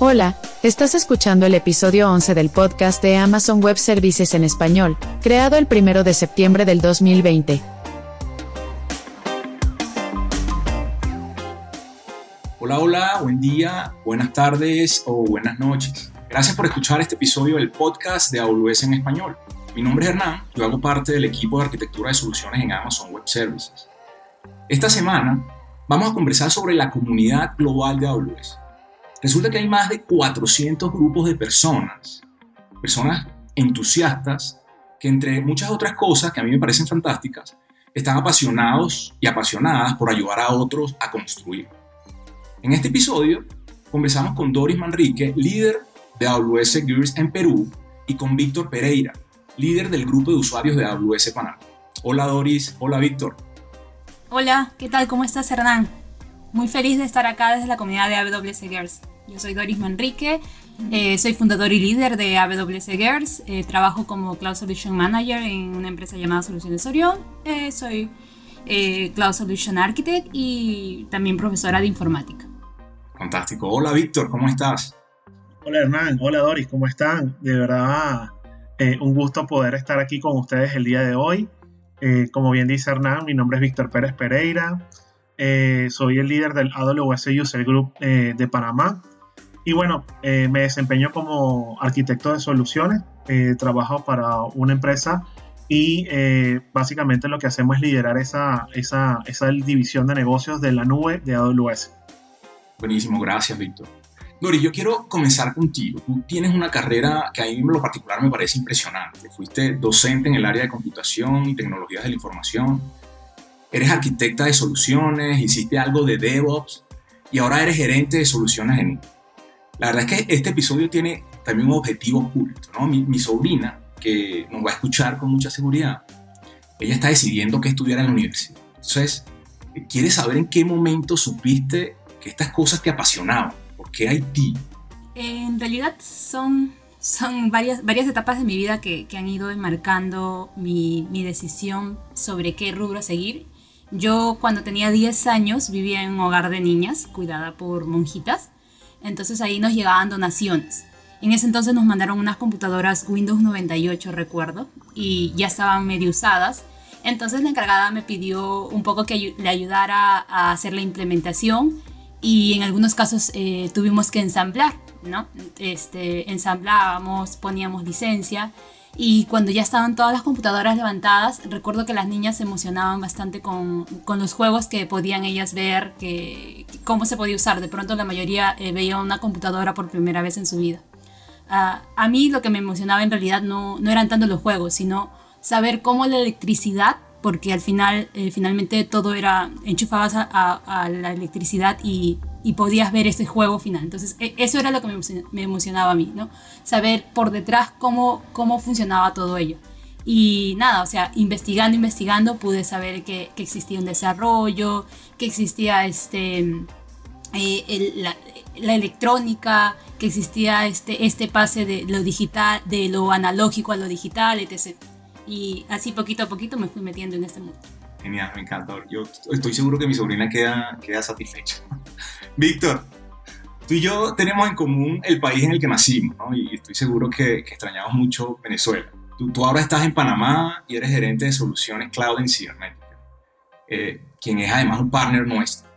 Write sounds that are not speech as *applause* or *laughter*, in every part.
Hola, estás escuchando el episodio 11 del podcast de Amazon Web Services en español, creado el 1 de septiembre del 2020. Hola, hola, buen día, buenas tardes o buenas noches. Gracias por escuchar este episodio del podcast de AWS en español. Mi nombre es Hernán, yo hago parte del equipo de arquitectura de soluciones en Amazon Web Services. Esta semana vamos a conversar sobre la comunidad global de AWS Resulta que hay más de 400 grupos de personas, personas entusiastas, que entre muchas otras cosas que a mí me parecen fantásticas, están apasionados y apasionadas por ayudar a otros a construir. En este episodio conversamos con Doris Manrique, líder de AWS Gears en Perú, y con Víctor Pereira, líder del grupo de usuarios de AWS Panamá. Hola Doris, hola Víctor. Hola, ¿qué tal? ¿Cómo estás Hernán? Muy feliz de estar acá desde la comunidad de AWS Girls. Yo soy Doris Manrique, eh, soy fundador y líder de AWS Girls, eh, trabajo como Cloud Solution Manager en una empresa llamada Soluciones Orion, eh, soy Cloud Solution Architect y también profesora de informática. Fantástico. Hola Víctor, ¿cómo estás? Hola Hernán, hola Doris, ¿cómo están? De verdad, un gusto poder estar aquí con ustedes el día de hoy. como bien dice Hernán, mi nombre es Víctor Pérez Pereira. Eh, soy el líder del AWS User Group eh, de Panamá. Y bueno, eh, me desempeño como arquitecto de soluciones. trabajo para una empresa y básicamente lo que hacemos es liderar esa, esa, esa división de negocios de la nube de AWS. Buenísimo, gracias Víctor. Dori, yo quiero comenzar contigo. Tú tienes una carrera que a mí en lo particular me parece impresionante. Fuiste docente en el área de computación y tecnologías de la información eres arquitecta de soluciones, hiciste algo de DevOps y ahora eres gerente de soluciones en La verdad es que este episodio tiene también un objetivo oculto, ¿no? Mi, sobrina, que nos va a escuchar con mucha seguridad, ella está decidiendo qué estudiar en la universidad. Entonces, quiere saber en qué momento supiste que estas cosas te apasionaban. ¿Por qué Haití? En realidad son, son varias, varias etapas de mi vida que, que han ido enmarcando mi, mi, decisión sobre qué rubro seguir yo cuando tenía 10 años vivía en un hogar de niñas cuidada por monjitas, entonces ahí nos llegaban donaciones. En ese entonces nos mandaron unas computadoras Windows 98, recuerdo, y ya estaban medio usadas. Entonces la encargada me pidió un poco que le ayudara a hacer la implementación y en algunos casos eh, tuvimos que ensamblar, ¿no? Este, ensamblábamos, poníamos licencia y cuando ya estaban todas las computadoras levantadas, recuerdo que las niñas se emocionaban bastante con, con los juegos que podían ellas ver, que, cómo se podía usar. De pronto la mayoría eh, veía una computadora por primera vez en su vida. Uh, a mí lo que me emocionaba en realidad no, no eran tanto los juegos, sino saber cómo la electricidad porque al final, eh, finalmente todo era, enchufabas a, la electricidad y, y, podías ver ese juego final. Entonces, e, eso era lo que me, emocionaba a mí, ¿no? Saber por detrás cómo, cómo funcionaba todo ello. Y nada, o sea, investigando, investigando, pude saber que, que existía un desarrollo, que existía este, eh, la, la, electrónica, que existía este, este pase de lo digital, de lo analógico a lo digital, etc. Y así poquito a poquito me fui metiendo en este mundo. Genial, me encanta. Yo estoy seguro que mi sobrina queda, queda satisfecha. Víctor, tú y yo tenemos en común el país en el que nacimos, ¿no? Y estoy seguro que, extrañamos mucho Venezuela. Tú, tú, ahora estás en Panamá y eres gerente de soluciones cloud en cibernética, eh, quien es además un partner nuestro.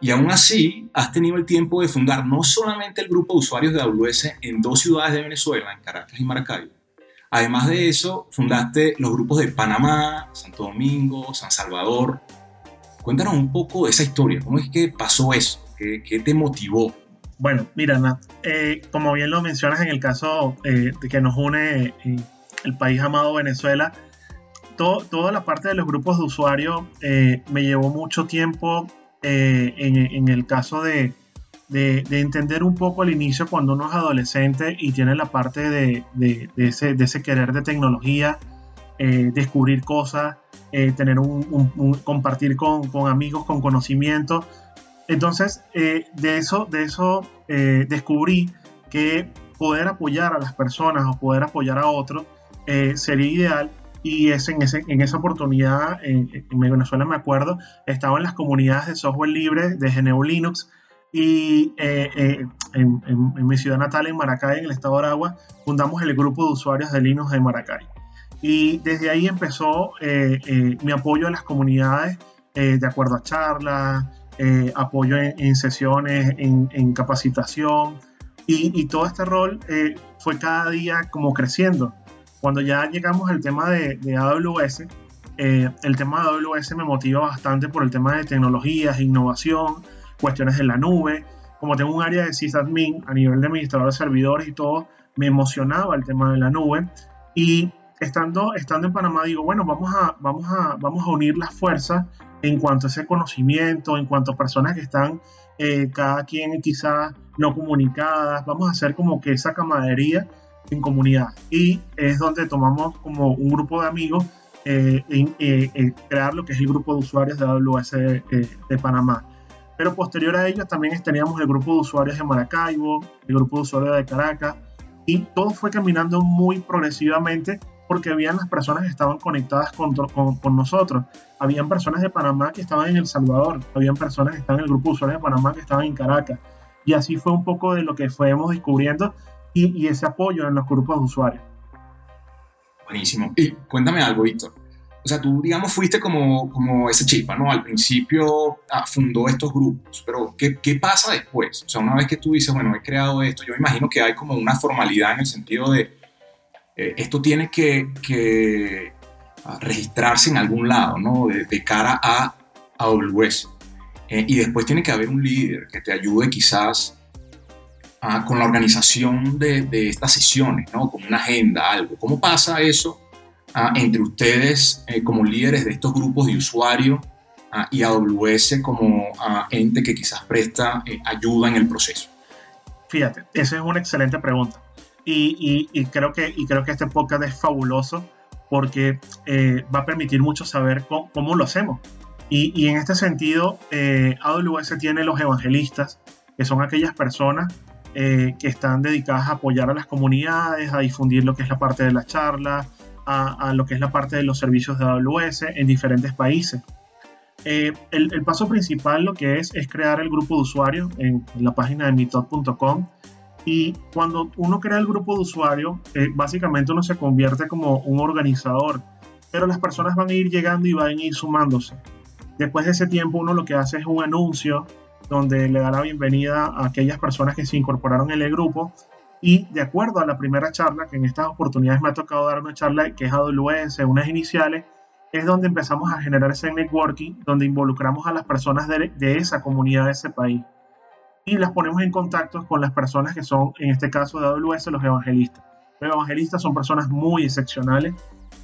Y aún así, has tenido el tiempo de fundar no solamente el grupo de usuarios de AWS en dos ciudades de Venezuela, en Caracas y Maracaibo, Además de eso, fundaste los grupos de Panamá, Santo Domingo, San Salvador. Cuéntanos un poco de esa historia, ¿cómo es que pasó eso? ¿Qué, te motivó? Bueno, mira, eh, como bien lo mencionas en el caso eh, de que nos une eh, el país amado Venezuela, toda la parte de los grupos de usuarios me llevó mucho tiempo en el caso de de, entender un poco al inicio cuando uno es adolescente y tiene la parte de, ese, querer de tecnología, eh, descubrir cosas, eh, tener un, compartir con, amigos, con conocimiento. Entonces, eh, de eso, de eso descubrí que poder apoyar a las personas o poder apoyar a otros sería ideal y es en, en esa oportunidad, en, Venezuela me acuerdo, estaba en las comunidades de software libre de GNU Linux Y eh, eh, en, en, mi ciudad natal, en Maracay, en el estado de Aragua, fundamos el grupo de usuarios de Linux de Maracay. Y desde ahí empezó mi apoyo a las comunidades de acuerdo a charlas, apoyo en, sesiones, en, en capacitación. Y, y, todo este rol fue cada día como creciendo. Cuando ya llegamos al tema de, de AWS, eh, el tema de AWS me motiva bastante por el tema de tecnologías, innovación, cuestiones de la nube. Como tengo un área de sysadmin a nivel de administrador de servidores y todo, me emocionaba el tema de la nube. Y estando, estando en Panamá digo, bueno, vamos a, vamos, a, vamos a unir las fuerzas en cuanto a ese conocimiento, en cuanto a personas que están eh, cada quien quizás no comunicadas, vamos a hacer como que esa camaradería en comunidad. Y es donde tomamos como un grupo de amigos eh, en, eh, crear lo que es el grupo de usuarios de AWS de Panamá. Pero posterior a ello también teníamos el grupo de usuarios de Maracaibo, el grupo de usuarios de Caracas, y todo fue caminando muy progresivamente porque habían las personas que estaban conectadas con, con, nosotros. Habían personas de Panamá que estaban en El Salvador, habían personas que estaban en el grupo de usuarios de Panamá que estaban en Caracas. Y así fue un poco de lo que fuimos descubriendo y, ese apoyo en los grupos de usuarios. Buenísimo. Y cuéntame algo, Víctor. O sea, tú, digamos, fuiste como, como ese chispa, ¿no? Al principio ah, fundó estos grupos, pero ¿qué, ¿qué, pasa después? O sea, una vez que tú dices, bueno, he creado esto, yo imagino que hay como una formalidad en el sentido de, eh, esto tiene que, que ah, registrarse en algún lado, ¿no? De, cara a AWS. Eh, y después tiene que haber un líder que te ayude quizás con la organización de, de, estas sesiones, ¿no? Con una agenda, algo. ¿Cómo pasa eso ah, entre ustedes eh, como líderes de estos grupos de usuarios ah, y AWS como ah, ente que quizás presta eh, ayuda en el proceso? Fíjate, esa es una excelente pregunta. Y, y, creo, que, y creo que este podcast es fabuloso porque eh, va a permitir mucho saber cómo, cómo lo hacemos. Y, y, en este sentido, AWS tiene los evangelistas, que son aquellas personas eh, que están dedicadas a apoyar a las comunidades, a difundir lo que es la parte de la charla, a, lo que es la parte de los servicios de AWS en diferentes países. Eh, el, paso principal lo que es es crear el grupo de usuarios en, la página de meetup.com y cuando uno crea el grupo de usuarios, eh, básicamente uno se convierte como un organizador, pero las personas van a ir llegando y van a ir sumándose. Después de ese tiempo uno lo que hace es un anuncio donde le da la bienvenida a aquellas personas que se incorporaron en el grupo. Y de acuerdo a la primera charla, que en estas oportunidades me ha tocado dar una charla que es AWS, unas iniciales, es donde empezamos a generar ese networking, donde involucramos a las personas de, esa comunidad, de ese país. Y las ponemos en contacto con las personas que son, en este caso de AWS, los evangelistas. Los evangelistas son personas muy excepcionales.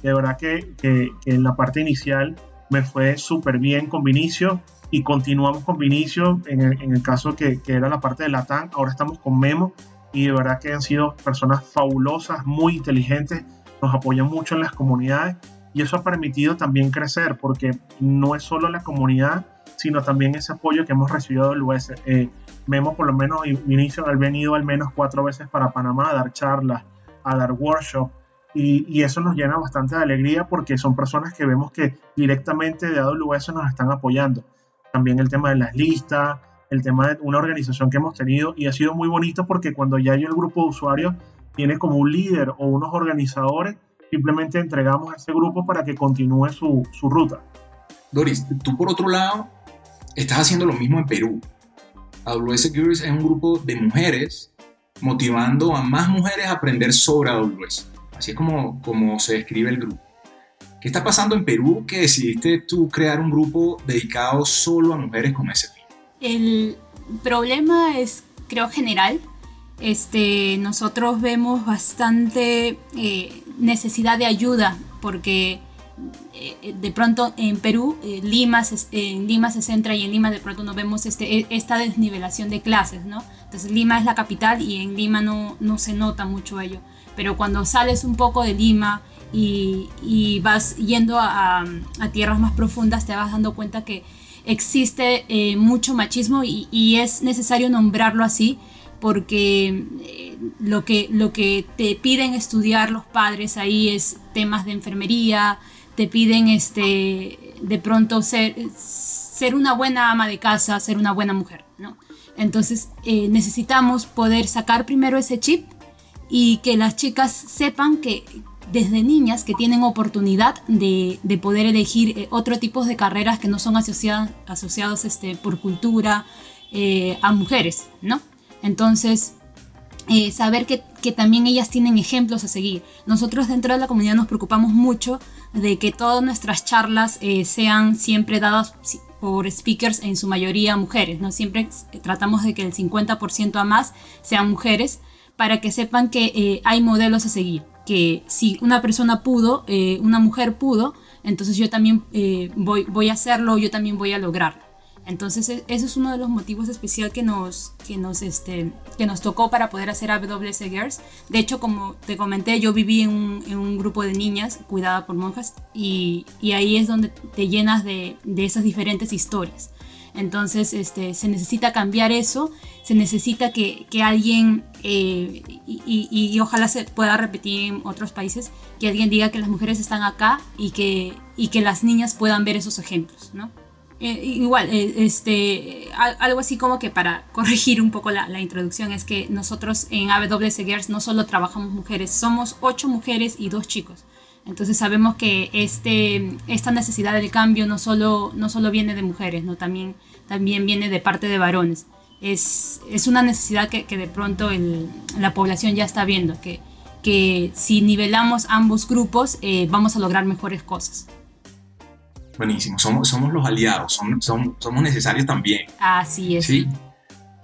De verdad que, que, en la parte inicial me fue súper bien con Vinicio y continuamos con Vinicio en el, en el caso que, que, era la parte de Latam. Ahora estamos con Memo y de verdad que han sido personas fabulosas, muy inteligentes, nos apoyan mucho en las comunidades y eso ha permitido también crecer porque no es solo la comunidad, sino también ese apoyo que hemos recibido del US. Eh, Memo por lo menos y Vinicio han venido al menos cuatro veces para Panamá a dar charlas, a dar workshops y, y, eso nos llena bastante de alegría porque son personas que vemos que directamente de AWS nos están apoyando también el tema de las listas, el tema de una organización que hemos tenido y ha sido muy bonito porque cuando ya hay el grupo de usuarios tiene como un líder o unos organizadores, simplemente entregamos a ese grupo para que continúe su, su ruta. Doris, tú por otro lado estás haciendo lo mismo en Perú. AWS Securities es un grupo de mujeres motivando a más mujeres a aprender sobre AWS. Así es como, como se describe el grupo. ¿Qué está pasando en Perú que decidiste tú crear un grupo dedicado solo a mujeres con ese fin? El problema es, creo, general. Este, nosotros vemos bastante eh, necesidad de ayuda porque eh, de pronto en Perú, eh, Lima se, en Lima se centra y en Lima de pronto no vemos este, e, esta desnivelación de clases. Entonces Lima es la capital y en Lima no, no se nota mucho ello. Pero cuando sales un poco de Lima y, vas yendo a, tierras más profundas, te vas dando cuenta que existe eh, mucho machismo y, es necesario nombrarlo así porque eh, lo, que, lo que te piden estudiar los padres ahí es temas de enfermería, te piden este, de pronto ser, ser una buena ama de casa, ser una buena mujer, ¿no? Entonces eh, necesitamos poder sacar primero ese chip y que las chicas sepan que desde niñas que tienen oportunidad de, de poder elegir eh, otro tipo de carreras que no son asociadas, asociados este, por cultura eh, a mujeres, ¿no? Entonces, saber que, también ellas tienen ejemplos a seguir. Nosotros dentro de la comunidad nos preocupamos mucho de que todas nuestras charlas sean siempre dadas por speakers en su mayoría mujeres, ¿no? Siempre tratamos de que el 50% a más sean mujeres para que sepan que eh, hay modelos a seguir, que si una persona pudo, eh, una mujer pudo, entonces yo también eh, voy, voy a hacerlo, yo también voy a lograrlo. Entonces e, eso es uno de los motivos especial que nos, que nos, este, que nos tocó para poder hacer AWS Girls. De hecho, como te comenté, yo viví en un, grupo de niñas cuidada por monjas y, y, ahí es donde te llenas de, de esas diferentes historias. Entonces este, se necesita cambiar eso, se necesita que, que alguien, eh, y, y, y, ojalá se pueda repetir en otros países, que alguien diga que las mujeres están acá y que, y que las niñas puedan ver esos ejemplos, ¿no? Eh, igual, eh, este, algo así como que para *laughs* corregir un poco la, la, introducción es que nosotros en AWS Girls no solo trabajamos mujeres, somos ocho mujeres y dos chicos. Entonces sabemos que este, esta necesidad del cambio no solo, no solo viene de mujeres, ¿no? también, también viene de parte de varones. Es, es una necesidad que, que de pronto el, la población ya está viendo, que, que si nivelamos ambos grupos eh, vamos a lograr mejores cosas. Buenísimo, somos, somos los aliados, son, son, somos necesarios también. Así es. Sí,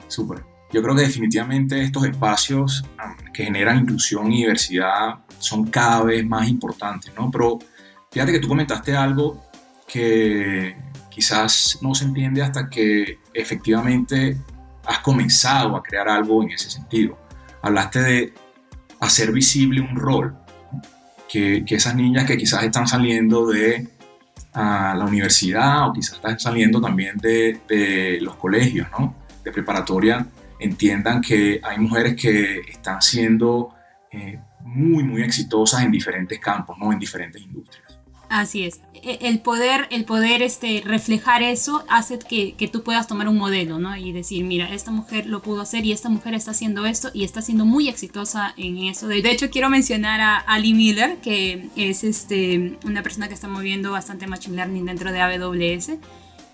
súper. Yo creo que definitivamente estos espacios que generan inclusión y diversidad son cada vez más importantes, ¿no? Pero fíjate que tú comentaste algo que quizás no se entiende hasta que efectivamente has comenzado a crear algo en ese sentido. Hablaste de hacer visible un rol, que, que esas niñas que quizás están saliendo de a la universidad o quizás están saliendo también de, de, los colegios, ¿no? De preparatoria, entiendan que hay mujeres que están siendo eh, muy, muy exitosas en diferentes campos, ¿no? En diferentes industrias. Así es. E, el poder, el poder este, reflejar eso hace que, que, tú puedas tomar un modelo, ¿no? Y decir, mira, esta mujer lo pudo hacer y esta mujer está haciendo esto y está siendo muy exitosa en eso. De hecho, quiero mencionar a Ali Miller, que es este, una persona que está moviendo bastante Machine Learning dentro de AWS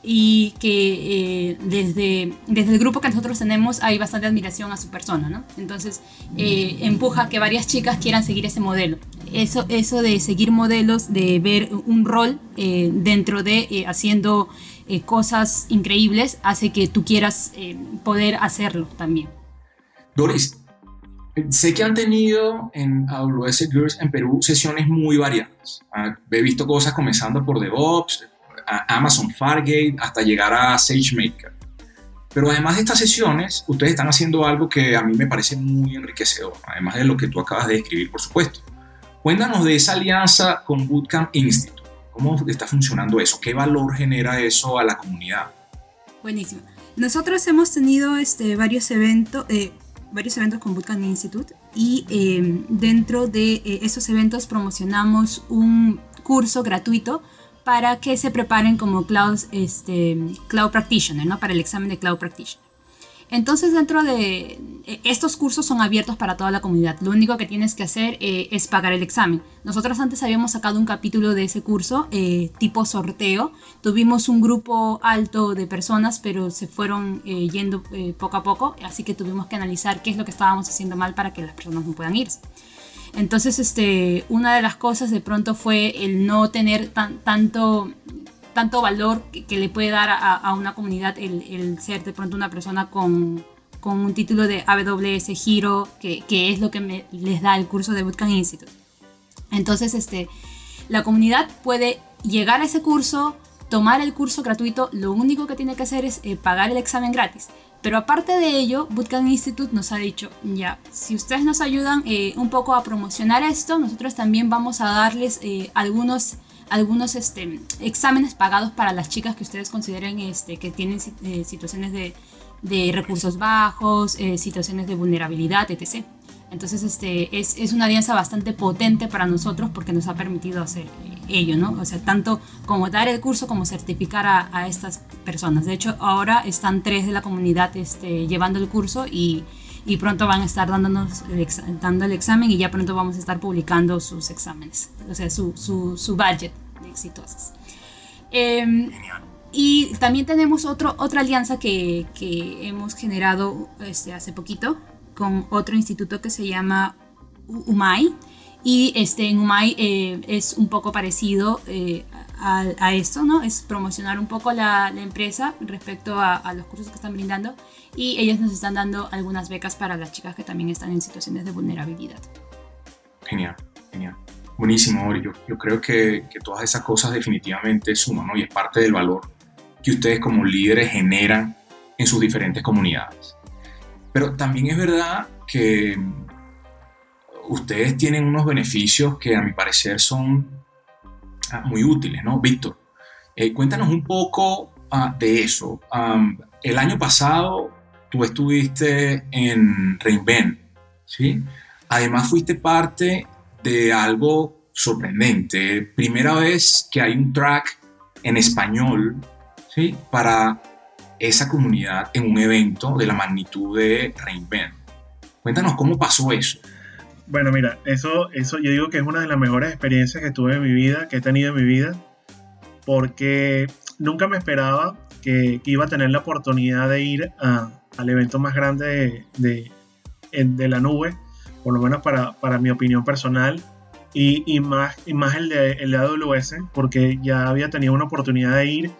y que eh, desde, desde el grupo que nosotros tenemos hay bastante admiración a su persona, ¿no? Entonces eh, empuja a que varias chicas quieran seguir ese modelo. Eso, eso de seguir modelos, de ver un rol eh, dentro de eh, haciendo eh, cosas increíbles, hace que tú quieras eh, poder hacerlo también. Doris, sé que han tenido en AWS Girls en Perú sesiones muy variadas. Ah, he visto cosas comenzando por DevOps, Amazon Fargate hasta llegar a SageMaker. Pero además de estas sesiones, ustedes están haciendo algo que a mí me parece muy enriquecedor, además de lo que tú acabas de describir, por supuesto. Cuéntanos de esa alianza con Bootcamp Institute. ¿Cómo está funcionando eso? ¿Qué valor genera eso a la comunidad? Buenísimo. Nosotros hemos tenido este, varios, eventos, eh, varios eventos con Bootcamp Institute y eh, dentro de eh, esos eventos promocionamos un curso gratuito para que se preparen como cloud, este, cloud practitioner, ¿no? para el examen de cloud practitioner. Entonces dentro de estos cursos son abiertos para toda la comunidad. Lo único que tienes que hacer eh, es pagar el examen. Nosotros antes habíamos sacado un capítulo de ese curso eh, tipo sorteo. Tuvimos un grupo alto de personas, pero se fueron eh, yendo poco a poco, así que tuvimos que analizar qué es lo que estábamos haciendo mal para que las personas no puedan irse. Entonces, este, una de las cosas de pronto fue el no tener tan, tanto, tanto valor que, que, le puede dar a, a una comunidad el, el, ser de pronto una persona con, con un título de AWS Giro, que, que es lo que me, les da el curso de Bootcamp Institute. Entonces, este, la comunidad puede llegar a ese curso, tomar el curso gratuito, lo único que tiene que hacer es eh, pagar el examen gratis. Pero aparte de ello, Bootcamp Institute nos ha dicho, ya, si ustedes nos ayudan eh, un poco a promocionar esto, nosotros también vamos a darles eh, algunos, algunos este, exámenes pagados para las chicas que ustedes consideren este, que tienen eh, situaciones de, de, recursos bajos, eh, situaciones de vulnerabilidad, etc. Entonces este, es, es, una alianza bastante potente para nosotros porque nos ha permitido hacer, ello, ¿no? O sea, tanto como dar el curso como certificar a, estas personas. De hecho, ahora están tres de la comunidad este, llevando el curso y, y pronto van a estar dándonos el dando el examen y ya pronto vamos a estar publicando sus exámenes, o sea, su, su, su budget de exitosos. Eh, y también tenemos otro, otra alianza que, que hemos generado este, hace poquito con otro instituto que se llama UMAI. Y este, en UMAI eh, es un poco parecido eh, a, a, esto, ¿no? Es promocionar un poco la, la empresa respecto a, a, los cursos que están brindando. Y ellos nos están dando algunas becas para las chicas que también están en situaciones de vulnerabilidad. Genial, genial. Buenísimo, Yo, yo creo que, que, todas esas cosas definitivamente suman, ¿no? Y es parte del valor que ustedes como líderes generan en sus diferentes comunidades. Pero también es verdad que ustedes tienen unos beneficios que a mi parecer son muy útiles, ¿no? Víctor, eh, cuéntanos un poco uh, de eso. El año pasado tú estuviste en Reinvent, ¿sí? Además fuiste parte de algo sorprendente. Primera vez que hay un track en español, ¿sí? Para esa comunidad en un evento de la magnitud de Reinvent. Cuéntanos cómo pasó eso. Bueno, mira, eso, eso yo digo que es una de las mejores experiencias que tuve en mi vida, que he tenido en mi vida, porque nunca me esperaba que, iba a tener la oportunidad de ir al evento más grande de, de, la nube, por lo menos para, para mi opinión personal, y, y, más, y más el de, el de AWS, porque ya había tenido una oportunidad de ir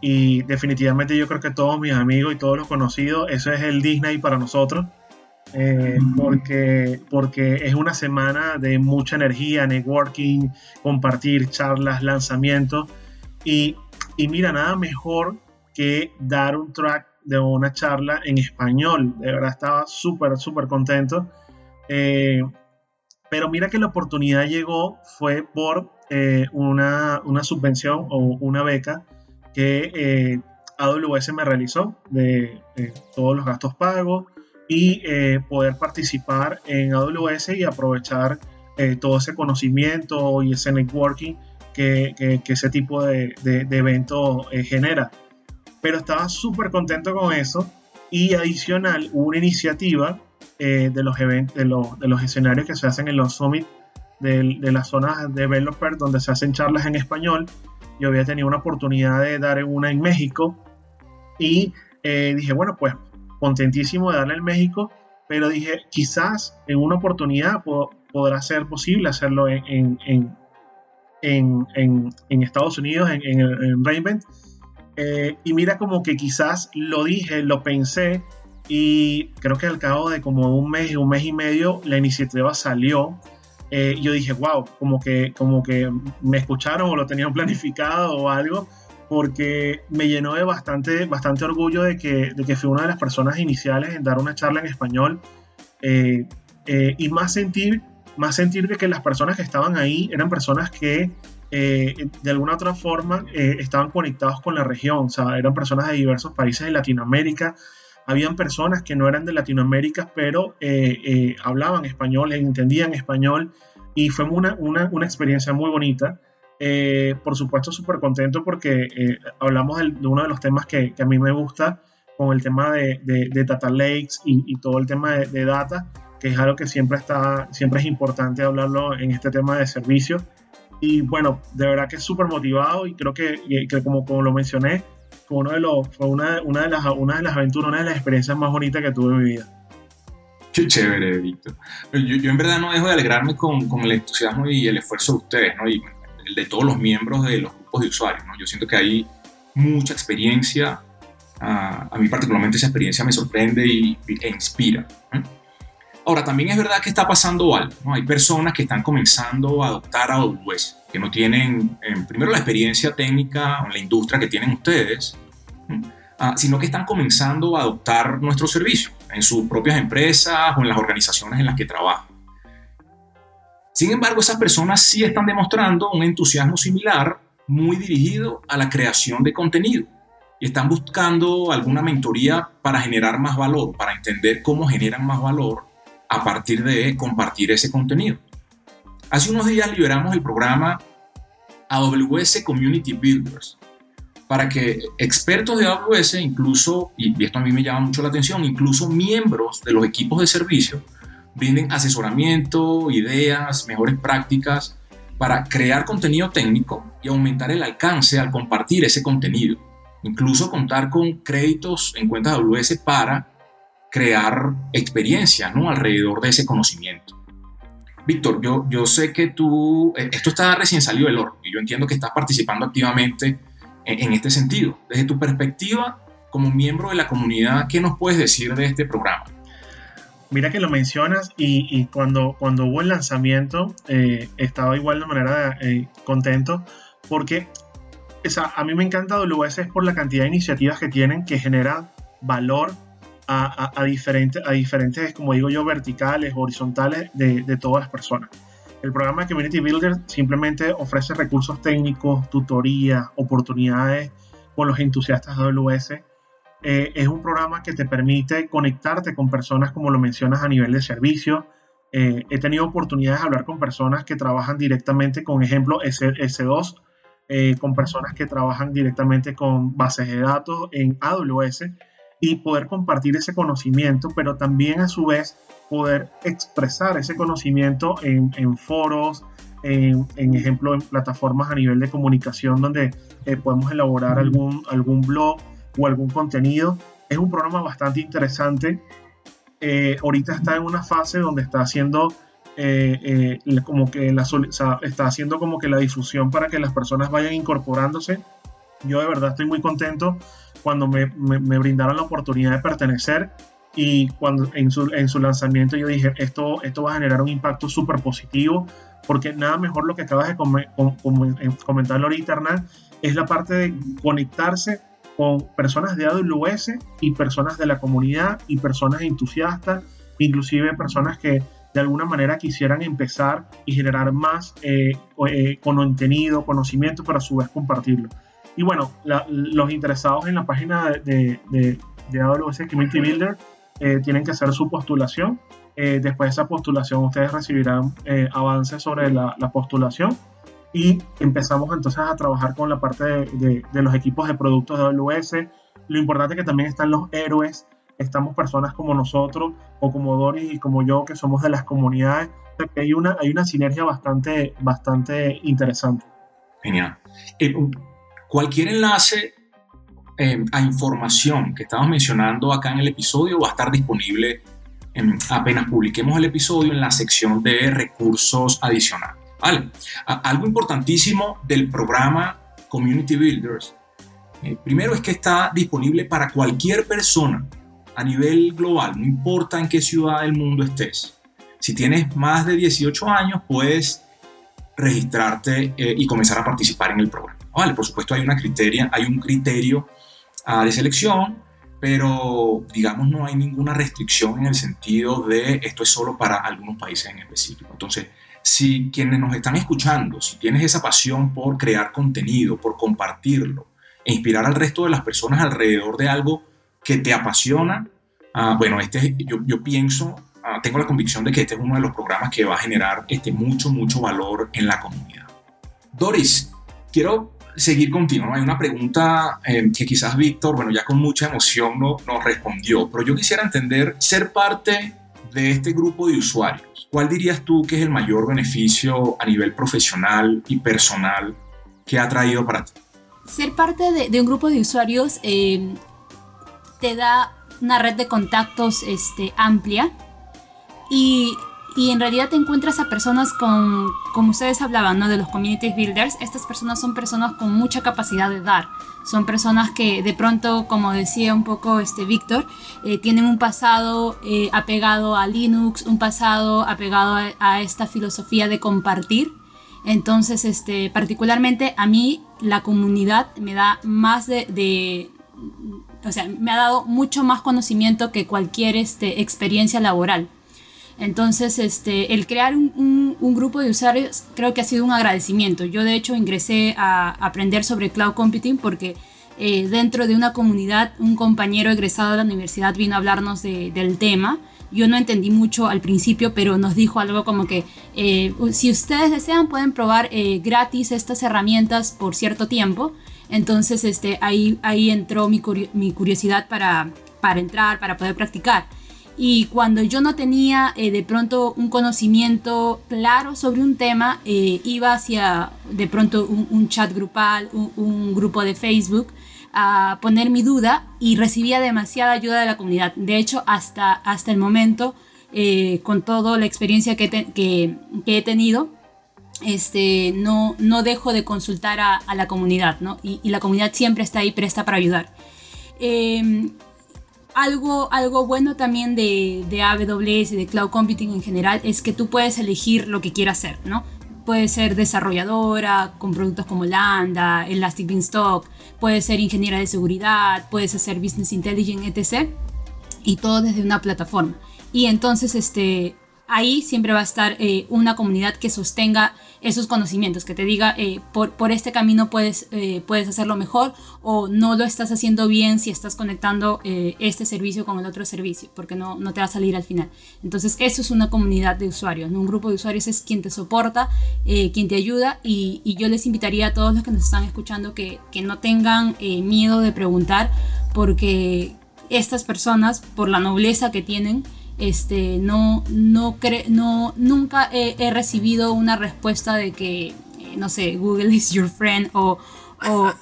y definitivamente yo creo que todos mis amigos y todos los conocidos, eso es el Disney para nosotros. Eh, porque, porque es una semana de mucha energía, networking, compartir charlas, lanzamientos. Y, y mira, nada mejor que dar un track de una charla en español. De verdad estaba súper, súper contento. Eh, pero mira que la oportunidad llegó fue por eh, una, una, subvención o una beca que eh, AWS me realizó de, todos los gastos pagos y eh, poder participar en AWS y aprovechar eh, todo ese conocimiento y ese networking que, que, ese tipo de, de, evento genera. Pero estaba súper contento con eso y adicional hubo una iniciativa de, los eventos, de, los, de los escenarios que se hacen en los summits de, de las zonas de developer donde se hacen charlas en español yo había tenido una oportunidad de dar una en México y eh, dije, bueno, pues contentísimo de darle en México, pero dije, quizás en una oportunidad podrá ser posible hacerlo en Estados Unidos, en, en, Reinvent. Eh, y mira como que quizás lo dije, lo pensé y creo que al cabo de como un mes, un mes y medio, la iniciativa salió eh, yo dije, wow, como que, como que me escucharon o lo tenían *laughs* planificado o algo, porque me llenó de bastante, bastante orgullo de que, de que fui una de las personas iniciales en dar una charla en español eh, eh, y más sentir, más sentir de que las personas que estaban ahí eran personas que de alguna otra forma estaban conectados con la región, o sea, eran personas de diversos países de Latinoamérica, habían personas que no eran de Latinoamérica, pero eh, eh, hablaban español, entendían español y fue una, una, una experiencia muy bonita. Eh, por supuesto, súper contento porque hablamos de, uno de los temas que, que, a mí me gusta, con el tema de, de, data lakes y, y, todo el tema de, data, que es algo que siempre, está, siempre es importante hablarlo en este tema de servicios. Y bueno, de verdad que es súper motivado y creo que, que como, como lo mencioné, fue, uno de los, fue una, una, de las, una de las aventuras, una de las experiencias más bonitas que tuve en mi vida. Qué chévere, Víctor. Yo, yo, en verdad no dejo de alegrarme con, con, el entusiasmo y el esfuerzo de ustedes, ¿no? Y de todos los miembros de los grupos de usuarios. Yo siento que hay mucha experiencia. Uh, a mí particularmente esa experiencia me sorprende y, e inspira. Ahora, también es verdad que está pasando algo. Hay personas que están comenzando a adoptar AWS que no tienen, primero, la experiencia técnica en la industria que tienen ustedes, ah, sino que están comenzando a adoptar nuestro servicio en sus propias empresas o en las organizaciones en las que trabajan. Sin embargo, esas personas sí están demostrando un entusiasmo similar muy dirigido a la creación de contenido y están buscando alguna mentoría para generar más valor, para entender cómo generan más valor a partir de compartir ese contenido. Hace unos días liberamos el programa AWS Community Builders, para que expertos de AWS, incluso, y esto a mí me llama mucho la atención, incluso miembros de los equipos de servicio, brinden asesoramiento, ideas, mejores prácticas para crear contenido técnico y aumentar el alcance al compartir ese contenido. Incluso contar con créditos en cuentas AWS para crear experiencia ¿no? alrededor de ese conocimiento. Víctor, yo, yo sé que tú, eh, esto está recién salido del horno y yo entiendo que estás participando activamente en, en este sentido. Desde tu perspectiva, como miembro de la comunidad, ¿qué nos puedes decir de este programa? Mira que lo mencionas y, cuando, cuando hubo el lanzamiento eh, estaba igual de manera eh, contento porque a mí me encanta AWS por la cantidad de iniciativas que tienen que generan valor a, a, a diferentes, como digo yo, verticales, horizontales de, de todas las personas. El programa Community Builder simplemente ofrece recursos técnicos, tutorías, oportunidades con los entusiastas de AWS eh, es un programa que te permite conectarte con personas, como lo mencionas, a nivel de servicio. Eh, he tenido oportunidades de hablar con personas que trabajan directamente con, ejemplo, S, 2 eh, con personas que trabajan directamente con bases de datos en AWS y poder compartir ese conocimiento, pero también a su vez poder expresar ese conocimiento en, foros, en, en, ejemplo, en plataformas a nivel de comunicación donde podemos elaborar algún, algún blog o algún contenido. Es un programa bastante interesante. Eh, ahorita está en una fase donde está haciendo eh, eh, como que la, está haciendo como que la difusión para que las personas vayan incorporándose. Yo de verdad estoy muy contento cuando me, me, brindaron la oportunidad de pertenecer y cuando en su, en su, lanzamiento yo dije, esto, esto va a generar un impacto súper positivo, porque nada mejor lo que acabas de comentar ahorita, Hernán, es la parte de conectarse con personas de AWS y personas de la comunidad y personas entusiastas, inclusive personas que de alguna manera quisieran empezar y generar más eh, eh, contenido, conocimiento para a su vez compartirlo. Y bueno, los interesados en la página de, de, de AWS Community Builder eh, tienen que hacer su postulación. después de esa postulación ustedes recibirán avances sobre la, la postulación y empezamos entonces a trabajar con la parte de, de, los equipos de productos de AWS. Lo importante es que también están los héroes, estamos personas como nosotros o como Doris y como yo que somos de las comunidades. Hay una, hay una sinergia bastante, bastante interesante. Genial. Eh, cualquier enlace eh, a información que estamos mencionando acá en el episodio va a estar disponible en, apenas publiquemos el episodio en la sección de recursos adicionales. Vale. Algo importantísimo del programa Community Builders, eh, primero es que está disponible para cualquier persona a nivel global, no importa en qué ciudad del mundo estés. Si tienes más de 18 años, puedes registrarte eh, y comenzar a participar en el programa. Vale, por supuesto hay, una criteria, hay un criterio ah, de selección, pero digamos no hay ninguna restricción en el sentido de esto es solo para algunos países en específico. Entonces, si quienes nos están escuchando, si tienes esa pasión por crear contenido, por compartirlo e inspirar al resto de las personas alrededor de algo que te apasiona, ah, bueno, este, yo, pienso, ah, tengo la convicción de que este es uno de los programas que va a generar este, mucho, mucho valor en la comunidad. Doris, quiero seguir contigo. Hay una pregunta eh, que quizás Víctor, bueno, ya con mucha emoción no, respondió, pero yo quisiera entender, ser parte de este grupo de usuarios, ¿cuál dirías tú que es el mayor beneficio a nivel profesional y personal que ha traído para ti? Ser parte de, un grupo de usuarios eh, te da una red de contactos este, amplia y y en realidad te encuentras a personas con, como ustedes hablaban, ¿no? De los community builders. Estas personas son personas con mucha capacidad de dar. Son personas que de pronto, como decía un poco este Víctor, eh, tienen un pasado eh, apegado a Linux, un pasado apegado a, esta filosofía de compartir. Entonces, este, particularmente a mí la comunidad me da más de, de o sea, me ha dado mucho más conocimiento que cualquier este, experiencia laboral. Entonces, este, el crear un, grupo de usuarios creo que ha sido un agradecimiento. Yo de hecho ingresé a aprender sobre cloud computing porque eh, dentro de una comunidad un compañero egresado de la universidad vino a hablarnos del tema. yo no entendí mucho al principio, pero nos dijo algo como que eh, si ustedes desean pueden probar eh, gratis estas herramientas por cierto tiempo. Entonces este, ahí, ahí entró mi, mi curiosidad para, para entrar, para poder practicar. Y cuando yo no tenía eh, de pronto un conocimiento claro sobre un tema, iba hacia de pronto un, chat grupal, un, un, grupo de Facebook a poner mi duda y recibía demasiada ayuda de la comunidad. De hecho, hasta, hasta el momento, eh, con toda la experiencia que, que, he tenido, este, no, no dejo de consultar a, la comunidad, ¿no? Y, la comunidad siempre está ahí presta para ayudar. Em, algo, algo bueno también de, de AWS y de Cloud Computing en general es que tú puedes elegir lo que quieras hacer, ¿no? puede ser desarrolladora con productos como Lambda, Elastic Beanstalk, puede ser ingeniera de seguridad, puedes hacer business intelligence, etc. Y todo desde una plataforma. Y entonces, este, ahí siempre va a estar eh, una comunidad que sostenga esos conocimientos, que te diga, eh, por, por, este camino puedes, eh, puedes hacerlo mejor o no lo estás haciendo bien si estás conectando este servicio con el otro servicio, porque no, no te va a salir al final. Entonces, eso es una comunidad de usuarios, un grupo de usuarios es quien te soporta, quien te ayuda y, y, yo les invitaría a todos los que nos están escuchando que, que no tengan miedo de preguntar, porque estas personas, por la nobleza que tienen, este, no, no, no nunca he, recibido una respuesta de que, eh, no sé, Google is your friend o, o,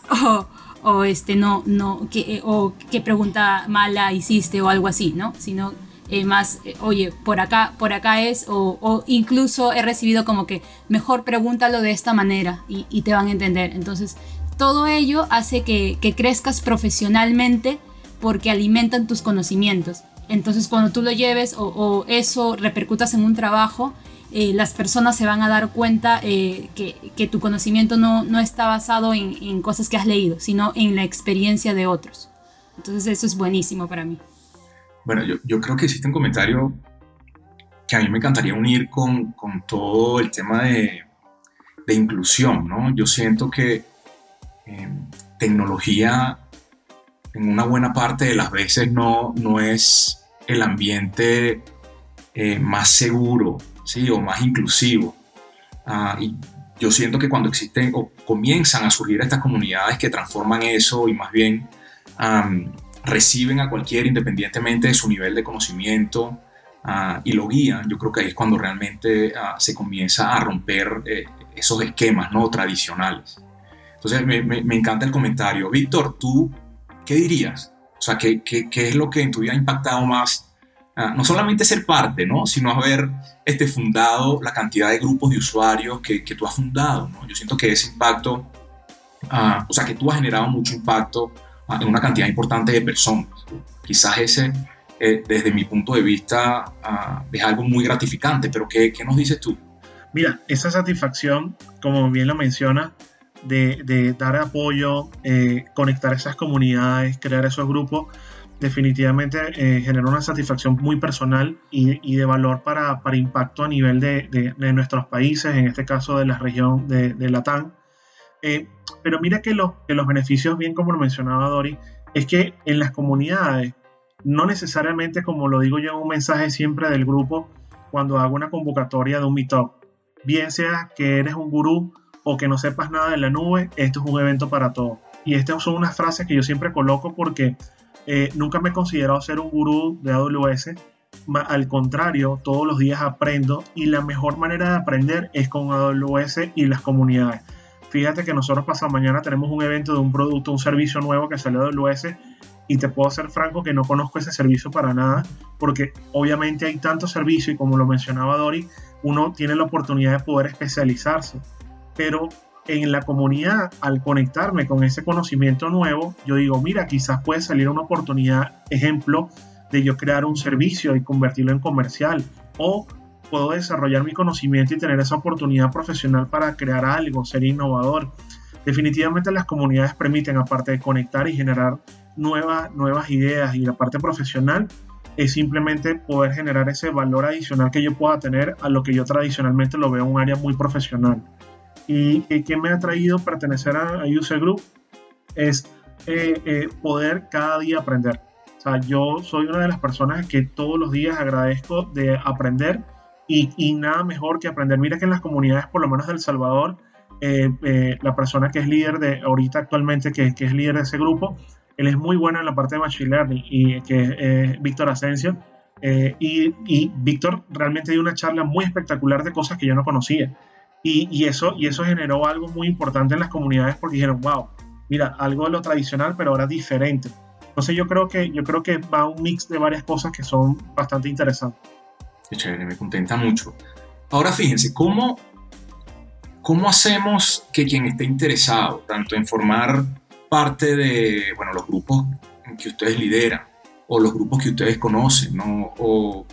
*laughs* o, este, no, que, eh, o qué pregunta mala hiciste o algo así, ¿no? Sino eh, más, oye, por acá, por acá es, o, incluso he recibido como que mejor pregúntalo de esta manera y, te van a entender. Entonces, todo ello hace que crezcas profesionalmente porque alimentan tus conocimientos. Entonces cuando tú lo lleves o, eso repercutas en un trabajo, eh, las personas se van a dar cuenta eh, que, tu conocimiento no, no está basado en, cosas que has leído, sino en la experiencia de otros. Entonces eso es buenísimo para mí. Bueno, yo, yo creo que existe un comentario que a mí me encantaría unir con, con todo el tema de, de, inclusión, ¿no? Yo siento que eh, tecnología en una buena parte de las veces no, no es el ambiente eh, más seguro ¿sí? o más inclusivo. Ah, y yo siento que cuando existen o comienzan a surgir estas comunidades que transforman eso y más bien reciben a cualquiera independientemente de su nivel de conocimiento ah, y lo guían, yo creo que ahí es cuando realmente ah, se comienza a romper eh, esos esquemas ¿no? tradicionales. Entonces me, me encanta el comentario. Víctor, tú ¿qué dirías? O sea, ¿qué, qué, qué es lo que en tu vida ha impactado más? Ah, no solamente ser parte, ¿no? sino haber este, fundado la cantidad de grupos de usuarios que, que tú has fundado. ¿no? Yo siento que ese impacto, ah, o sea, que tú has generado mucho impacto ah, en una cantidad importante de personas. Quizás ese, eh, desde mi punto de vista, es algo muy gratificante, pero ¿qué, ¿qué nos dices tú? Mira, esa satisfacción, como bien lo menciona, de, dar apoyo, eh, conectar esas comunidades, crear esos grupos, definitivamente eh, genera una satisfacción muy personal y, de valor para, impacto a nivel de, nuestros países, en este caso de la región de, de Latam. Eh, pero mira que, que los beneficios, bien como lo mencionaba Dori, es que en las comunidades, no necesariamente como lo digo yo en un mensaje siempre del grupo, cuando hago una convocatoria de un meetup, bien sea que eres un gurú o que no sepas nada de la nube, esto es un evento para todos. Y estas son unas frases que yo siempre coloco porque eh, nunca me he considerado ser un gurú de AWS. Al contrario, todos los días aprendo y la mejor manera de aprender es con AWS y las comunidades. Fíjate que nosotros pasado mañana tenemos un evento de un producto, un servicio nuevo que salió de AWS y te puedo ser franco que no conozco ese servicio para nada porque obviamente hay tanto servicio y como lo mencionaba Dori, uno tiene la oportunidad de poder especializarse pero en la comunidad, al conectarme con ese conocimiento nuevo, yo digo, mira, quizás puede salir una oportunidad, ejemplo, de yo crear un servicio y convertirlo en comercial, o puedo desarrollar mi conocimiento y tener esa oportunidad profesional para crear algo, ser innovador. Definitivamente las comunidades permiten, aparte de conectar y generar nuevas, nuevas ideas y la parte profesional, es simplemente poder generar ese valor adicional que yo pueda tener a lo que yo tradicionalmente lo veo un área muy profesional y que me ha traído pertenecer a, User Group es eh, eh, poder cada día aprender. sea, yo soy una de las personas que todos los días agradezco de aprender y, y nada mejor que aprender. Mira que en las comunidades, por lo menos del Salvador, eh, eh, la persona que es líder de ahorita actualmente, que, que, es líder de ese grupo, él es muy bueno en la parte de Machine Learning y que es Víctor Asensio. Eh, y, y Víctor realmente dio una charla muy espectacular de cosas que yo no conocía. Y, y, eso, y eso generó algo muy importante en las comunidades porque dijeron, wow, mira, algo de lo tradicional, pero ahora diferente. Entonces yo creo que, yo creo que va un mix de varias cosas que son bastante interesantes. Qué chévere, me contenta mucho. Ahora fíjense, ¿cómo, ¿cómo hacemos que quien esté interesado, tanto en formar parte de bueno, los grupos que ustedes lideran o los grupos que ustedes conocen, ¿no? o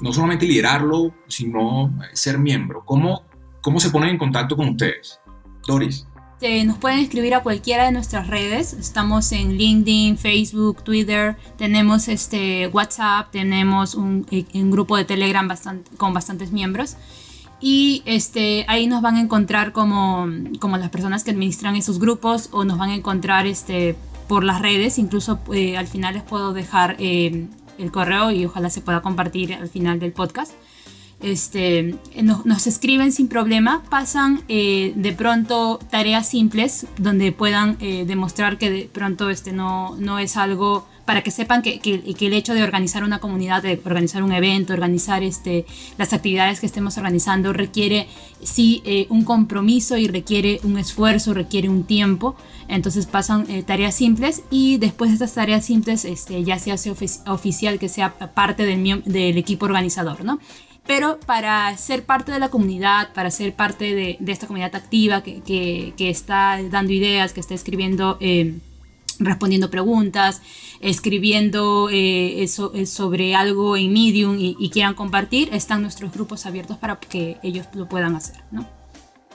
no solamente liderarlo, sino ser miembro, ¿cómo, cómo se ponen en contacto con ustedes? Doris. Este, nos pueden escribir a cualquiera de nuestras redes. Estamos en LinkedIn, Facebook, Twitter. Tenemos este WhatsApp, tenemos un, un grupo de Telegram bastante, con bastantes miembros. Y este, ahí nos van a encontrar como, como las personas que administran esos grupos o nos van a encontrar este, por las redes. Incluso eh, al final les puedo dejar eh, el correo y ojalá se pueda compartir al final del podcast este, nos, escriben sin problema, pasan eh, de pronto tareas simples donde puedan eh, demostrar que de pronto este, no, no es algo para que sepan que, que, el hecho de organizar una comunidad, de organizar un evento, organizar este, las actividades que estemos organizando requiere sí eh, un compromiso y requiere un esfuerzo, requiere un tiempo. Entonces pasan tareas simples y después de estas tareas simples este, ya se hace oficial que sea parte del, del equipo organizador, ¿no? Pero para ser parte de la comunidad, para ser parte de, esta comunidad activa que, que, está dando ideas, que está escribiendo, eh, respondiendo preguntas, escribiendo eh, eso, eh, sobre algo en Medium y, quieran compartir, están nuestros grupos abiertos para que ellos lo puedan hacer. ¿no?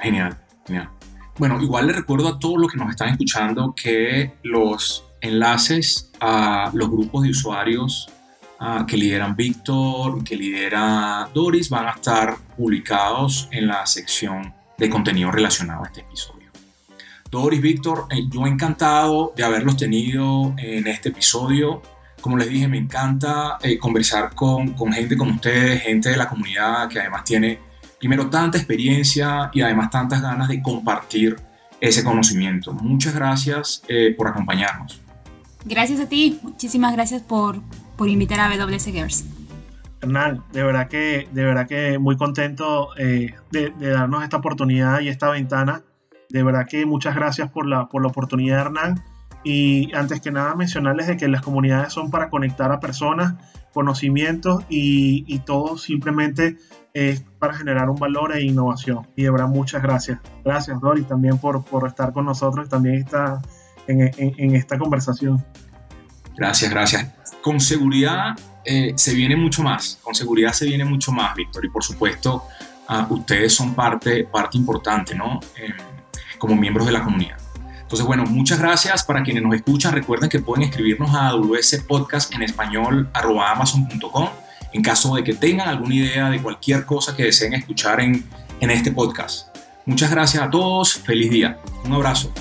Genial, genial. Bueno, igual le recuerdo a todos los que nos están escuchando que los enlaces a los grupos de usuarios que lideran Víctor, que lidera Doris, van a estar publicados en la sección de contenido relacionado a este episodio. Doris, Víctor, eh, yo encantado de haberlos tenido en este episodio. Como les dije, me encanta eh, conversar con, con gente como ustedes, gente de la comunidad que además tiene primero tanta experiencia y además tantas ganas de compartir ese conocimiento. Muchas gracias eh, por acompañarnos. Gracias a ti, muchísimas gracias por, por invitar a WS Girls. Hernán, de verdad que, de verdad que muy contento eh, de, darnos esta oportunidad y esta ventana. De verdad que muchas gracias por la, por la oportunidad, Hernán. Y antes que nada mencionarles de que las comunidades son para conectar a personas, conocimientos y, y todo simplemente es para generar un valor e innovación. Y de verdad muchas gracias. Gracias, Doris, también por, por estar con nosotros y también está en, en, en esta conversación. Gracias, gracias con seguridad eh, se viene mucho más, con seguridad se viene mucho más, Víctor, y por supuesto uh, ustedes son parte, parte importante, ¿no? Eh, como miembros de la comunidad. Entonces, bueno, muchas gracias para quienes nos escuchan. Recuerden que pueden escribirnos a AWS Podcast en en caso de que tengan alguna idea de cualquier cosa que deseen escuchar en, en este podcast. Muchas gracias a todos, feliz día, un abrazo.